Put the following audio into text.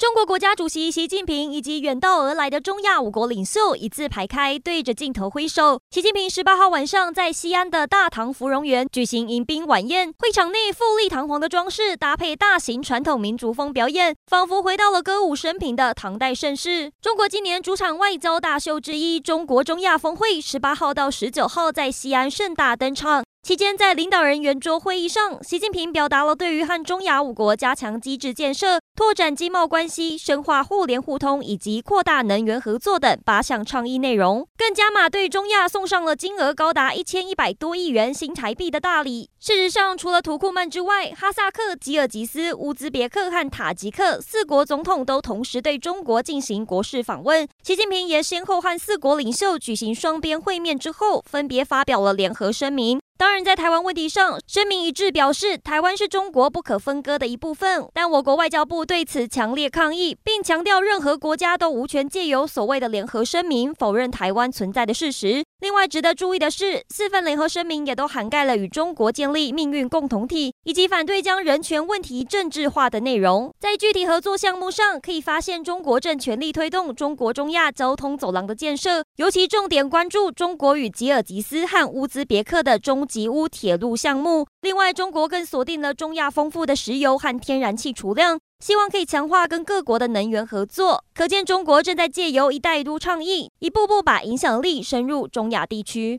中国国家主席习近平以及远道而来的中亚五国领袖一字排开，对着镜头挥手。习近平十八号晚上在西安的大唐芙蓉园举行迎宾晚宴，会场内富丽堂皇的装饰搭配大型传统民族风表演，仿佛回到了歌舞升平的唐代盛世。中国今年主场外交大秀之一——中国中亚峰会，十八号到十九号在西安盛大登场。期间，在领导人圆桌会议上，习近平表达了对于和中亚五国加强机制建设、拓展经贸关系、深化互联互通以及扩大能源合作等八项倡议内容，更加码对中亚送上了金额高达一千一百多亿元新台币的大礼。事实上，除了土库曼之外，哈萨克、吉尔吉斯、乌兹别克和塔吉克四国总统都同时对中国进行国事访问。习近平也先后和四国领袖举行双边会面之后，分别发表了联合声明。当然，在台湾问题上，声明一致表示台湾是中国不可分割的一部分。但我国外交部对此强烈抗议，并强调任何国家都无权借由所谓的联合声明否认台湾存在的事实。另外，值得注意的是，四份联合声明也都涵盖了与中国建立命运共同体以及反对将人权问题政治化的内容。在具体合作项目上，可以发现中国正全力推动中国中亚交通走廊的建设，尤其重点关注中国与吉尔吉斯和乌兹别克的中吉乌铁路项目。另外，中国更锁定了中亚丰富的石油和天然气储量，希望可以强化跟各国的能源合作。可见，中国正在借由“一带一路”倡议，一步步把影响力深入中亚地区。